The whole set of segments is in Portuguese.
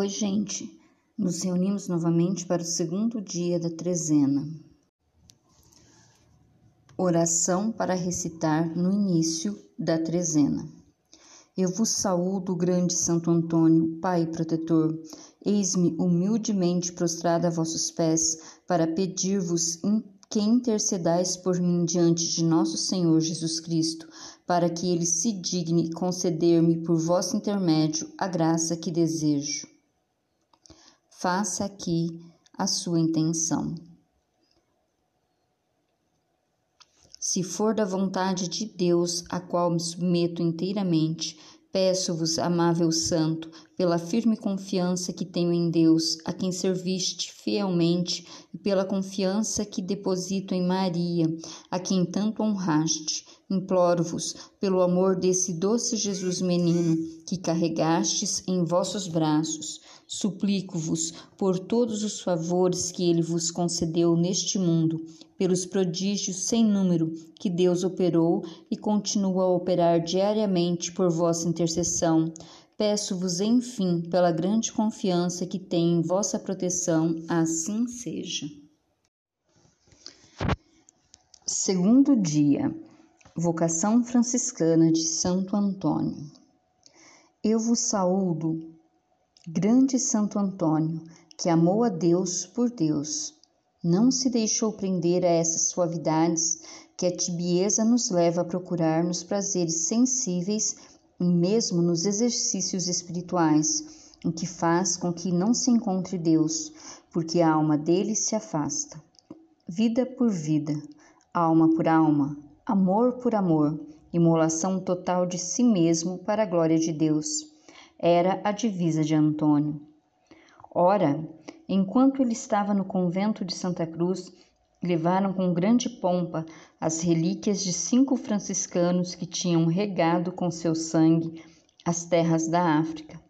Oi, gente! Nos reunimos novamente para o segundo dia da trezena. Oração para recitar no início da trezena. Eu vos saúdo, grande Santo Antônio, Pai protetor. Eis-me humildemente prostrada a vossos pés para pedir-vos que intercedais por mim diante de nosso Senhor Jesus Cristo, para que ele se digne conceder-me por vosso intermédio a graça que desejo faça aqui a sua intenção. Se for da vontade de Deus, a qual me submeto inteiramente, peço-vos, amável Santo, pela firme confiança que tenho em Deus, a quem serviste fielmente, e pela confiança que deposito em Maria, a quem tanto honraste, imploro-vos, pelo amor desse doce Jesus menino, que carregastes em vossos braços, Suplico-vos por todos os favores que ele vos concedeu neste mundo, pelos prodígios sem número que Deus operou e continua a operar diariamente por vossa intercessão. Peço-vos, enfim, pela grande confiança que tenho em vossa proteção, assim seja. Segundo dia, Vocação Franciscana de Santo Antônio. Eu vos saúdo Grande Santo Antônio, que amou a Deus por Deus, não se deixou prender a essas suavidades que a tibieza nos leva a procurar nos prazeres sensíveis e mesmo nos exercícios espirituais, o que faz com que não se encontre Deus, porque a alma dele se afasta. Vida por vida, alma por alma, amor por amor, imolação total de si mesmo para a glória de Deus era a divisa de Antônio. Ora, enquanto ele estava no convento de Santa Cruz, levaram com grande pompa as relíquias de cinco franciscanos que tinham regado com seu sangue as terras da África.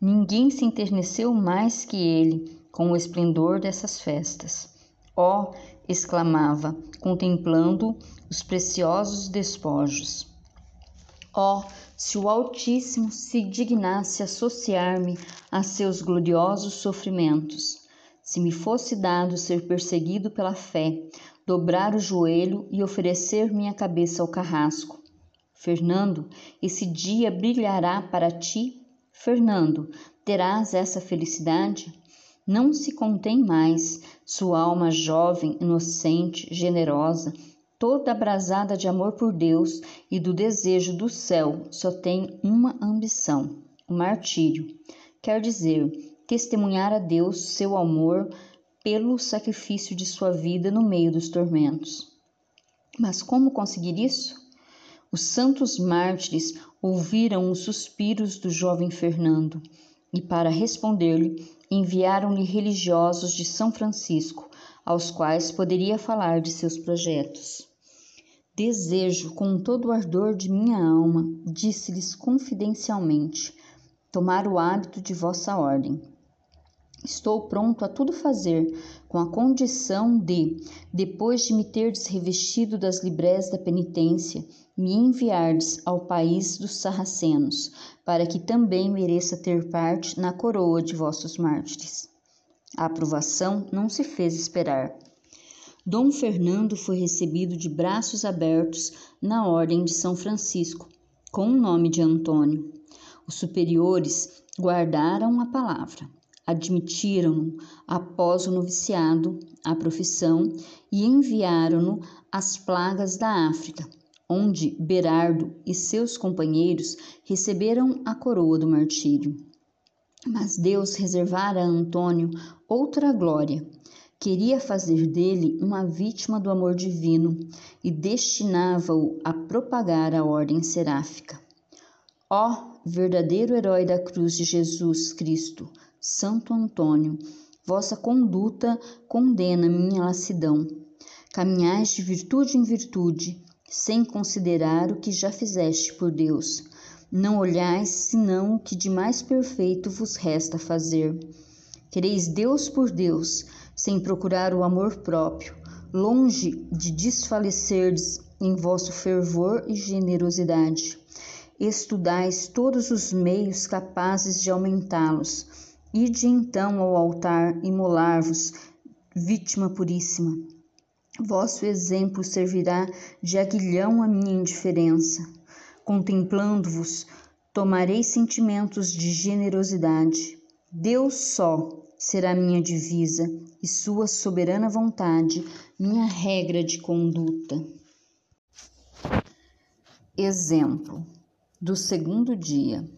Ninguém se enterneceu mais que ele com o esplendor dessas festas. Ó, oh, exclamava, contemplando os preciosos despojos. Ó, oh, se o Altíssimo se dignasse associar-me a seus gloriosos sofrimentos, se me fosse dado ser perseguido pela fé, dobrar o joelho e oferecer minha cabeça ao carrasco. Fernando, esse dia brilhará para ti? Fernando, terás essa felicidade? Não se contém mais, sua alma jovem, inocente, generosa, toda abrasada de amor por Deus e do desejo do céu, só tem uma ambição: o martírio. Quer dizer, testemunhar a Deus seu amor pelo sacrifício de sua vida no meio dos tormentos. Mas como conseguir isso? Os santos mártires ouviram os suspiros do jovem Fernando e, para responder-lhe, enviaram-lhe religiosos de São Francisco, aos quais poderia falar de seus projetos. Desejo com todo o ardor de minha alma, disse-lhes confidencialmente, tomar o hábito de vossa ordem. Estou pronto a tudo fazer, com a condição de, depois de me terdes revestido das librés da penitência, me enviardes ao país dos sarracenos, para que também mereça ter parte na coroa de vossos mártires. A aprovação não se fez esperar. Dom Fernando foi recebido de braços abertos na Ordem de São Francisco, com o nome de Antônio. Os superiores guardaram a palavra, admitiram-no após o noviciado à profissão e enviaram-no às plagas da África, onde Berardo e seus companheiros receberam a coroa do martírio. Mas Deus reservara a Antônio outra glória queria fazer dele uma vítima do amor divino e destinava-o a propagar a ordem seráfica. Ó verdadeiro herói da cruz de Jesus Cristo, Santo Antônio, vossa conduta condena minha lassidão. Caminhais de virtude em virtude, sem considerar o que já fizeste por Deus. Não olhais senão o que de mais perfeito vos resta fazer. Quereis Deus por Deus, sem procurar o amor próprio, longe de desfalecerdes em vosso fervor e generosidade. Estudais todos os meios capazes de aumentá-los, Ide então ao altar imolar-vos, vítima puríssima. Vosso exemplo servirá de aguilhão à minha indiferença. Contemplando-vos, tomarei sentimentos de generosidade. Deus só será minha divisa e Sua soberana vontade minha regra de conduta. Exemplo do segundo dia.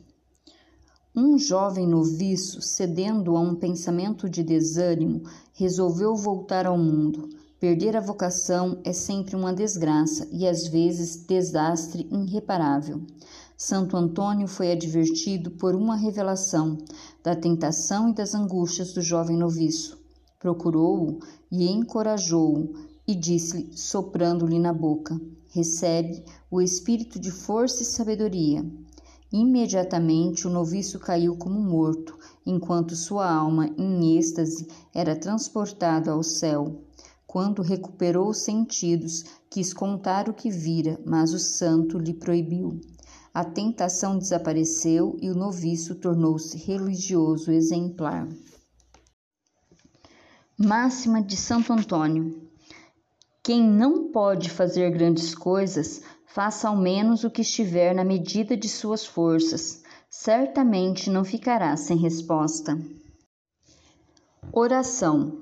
Um jovem noviço, cedendo a um pensamento de desânimo, resolveu voltar ao mundo. Perder a vocação é sempre uma desgraça e às vezes desastre irreparável. Santo Antônio foi advertido por uma revelação da tentação e das angústias do jovem noviço. Procurou-o e encorajou-o e disse-lhe, soprando-lhe na boca: Recebe o espírito de força e sabedoria. Imediatamente o noviço caiu como morto, enquanto sua alma, em êxtase, era transportada ao céu. Quando recuperou os sentidos, quis contar o que vira, mas o santo lhe proibiu. A tentação desapareceu e o noviço tornou-se religioso exemplar. Máxima de Santo Antônio: Quem não pode fazer grandes coisas, faça ao menos o que estiver na medida de suas forças. Certamente não ficará sem resposta. Oração.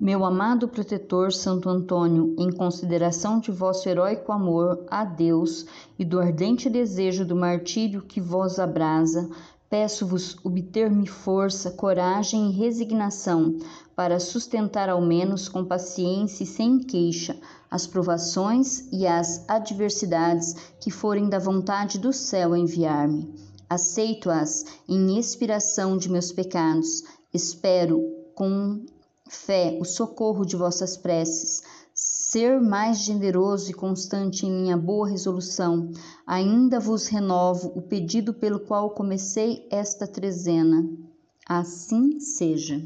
Meu amado protetor Santo Antônio, em consideração de vosso heróico amor a Deus e do ardente desejo do martírio que vos abrasa, peço-vos obter-me força, coragem e resignação para sustentar ao menos com paciência e sem queixa as provações e as adversidades que forem da vontade do céu enviar-me. Aceito-as em expiração de meus pecados. Espero com fé, o socorro de vossas preces, ser mais generoso e constante em minha boa resolução, ainda vos renovo o pedido pelo qual comecei esta trezena. Assim seja.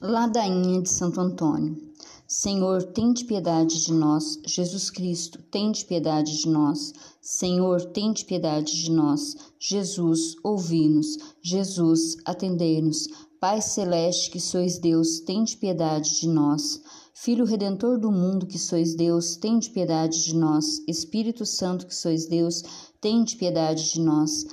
Ladainha de Santo Antônio. Senhor, tende piedade de nós. Jesus Cristo, tende piedade de nós. Senhor, tende piedade de nós. Jesus, ouvi-nos. Jesus, atendei-nos. Pai celeste, que sois Deus, tende piedade de nós. Filho redentor do mundo, que sois Deus, tende piedade de nós. Espírito Santo, que sois Deus, tende piedade de nós.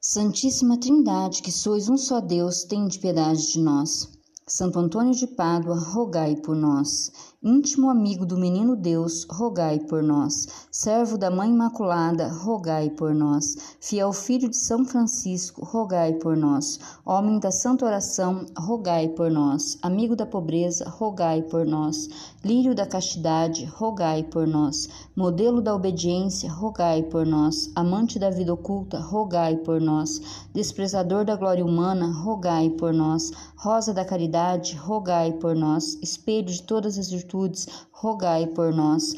Santíssima Trindade, que sois um só Deus, tende piedade de nós. Santo Antônio de Pádua, rogai por nós. Íntimo amigo do menino Deus, rogai por nós. Servo da Mãe Imaculada, rogai por nós. Fiel filho de São Francisco, rogai por nós. Homem da Santa Oração, rogai por nós. Amigo da pobreza, rogai por nós. Lírio da castidade, rogai por nós. Modelo da obediência, rogai por nós. Amante da vida oculta, rogai por nós. Desprezador da glória humana, rogai por nós Rosa da caridade, rogai por nós. Espelho de todas as virtudes, rogai por nós.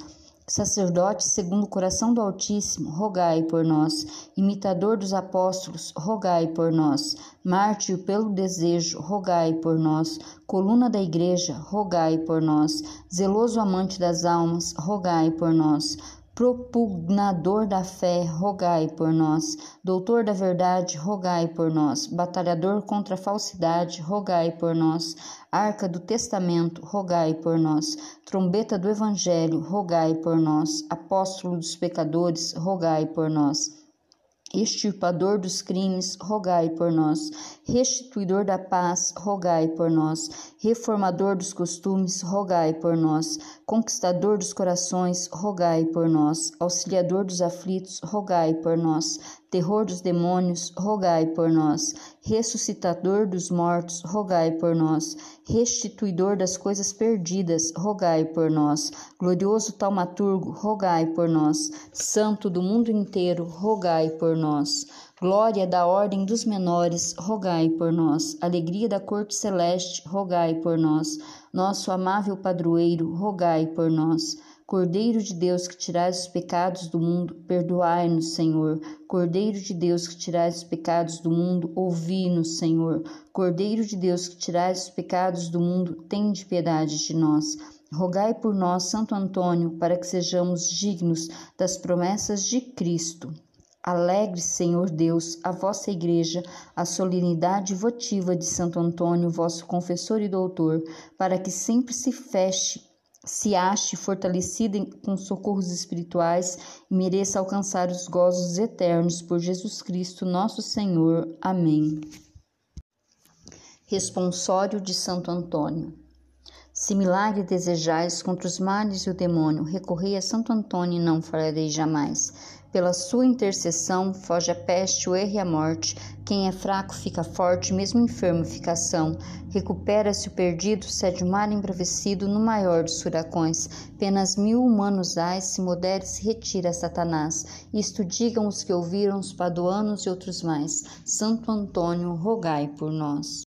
Sacerdote segundo o coração do Altíssimo, rogai por nós. Imitador dos apóstolos, rogai por nós. Mártir pelo desejo, rogai por nós. Coluna da Igreja, rogai por nós. Zeloso amante das almas, rogai por nós propugnador da fé, rogai por nós. Doutor da verdade, rogai por nós. Batalhador contra a falsidade, rogai por nós. Arca do testamento, rogai por nós. Trombeta do evangelho, rogai por nós. Apóstolo dos pecadores, rogai por nós extirpador dos crimes, rogai por nós. Restituidor da paz, rogai por nós. Reformador dos costumes, rogai por nós. Conquistador dos corações, rogai por nós. Auxiliador dos aflitos, rogai por nós terror dos demônios, rogai por nós. Ressuscitador dos mortos, rogai por nós. Restituidor das coisas perdidas, rogai por nós. Glorioso taumaturgo, rogai por nós. Santo do mundo inteiro, rogai por nós. Glória da ordem dos menores, rogai por nós. Alegria da corte celeste, rogai por nós. Nosso amável padroeiro, rogai por nós. Cordeiro de Deus que tirais os pecados do mundo, perdoai-nos, Senhor. Cordeiro de Deus que tirais os pecados do mundo, ouvi-nos, Senhor. Cordeiro de Deus que tirais os pecados do mundo, tende piedade de nós. Rogai por nós, Santo Antônio, para que sejamos dignos das promessas de Cristo. Alegre, Senhor Deus, a vossa igreja, a solenidade votiva de Santo Antônio, vosso confessor e doutor, para que sempre se feche, se ache fortalecida com socorros espirituais e mereça alcançar os gozos eternos por Jesus Cristo, nosso Senhor. Amém. Responsório de Santo Antônio. Se milagre desejais contra os males e o demônio, recorrei a Santo Antônio e não falharei jamais. Pela sua intercessão, foge a peste, o erro e a morte. Quem é fraco fica forte, mesmo enfermo fica são. Recupera-se o perdido, cede o mar embravecido no maior dos furacões. Penas mil humanos ais, se modere, se retira Satanás. Isto digam os que ouviram, os paduanos e outros mais. Santo Antônio, rogai por nós.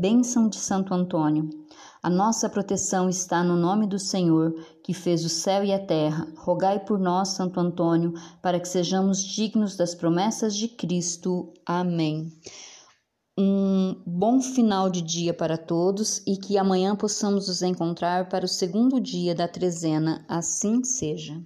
Bênção de Santo Antônio. A nossa proteção está no nome do Senhor, que fez o céu e a terra. Rogai por nós, Santo Antônio, para que sejamos dignos das promessas de Cristo. Amém. Um bom final de dia para todos e que amanhã possamos nos encontrar para o segundo dia da trezena. Assim seja.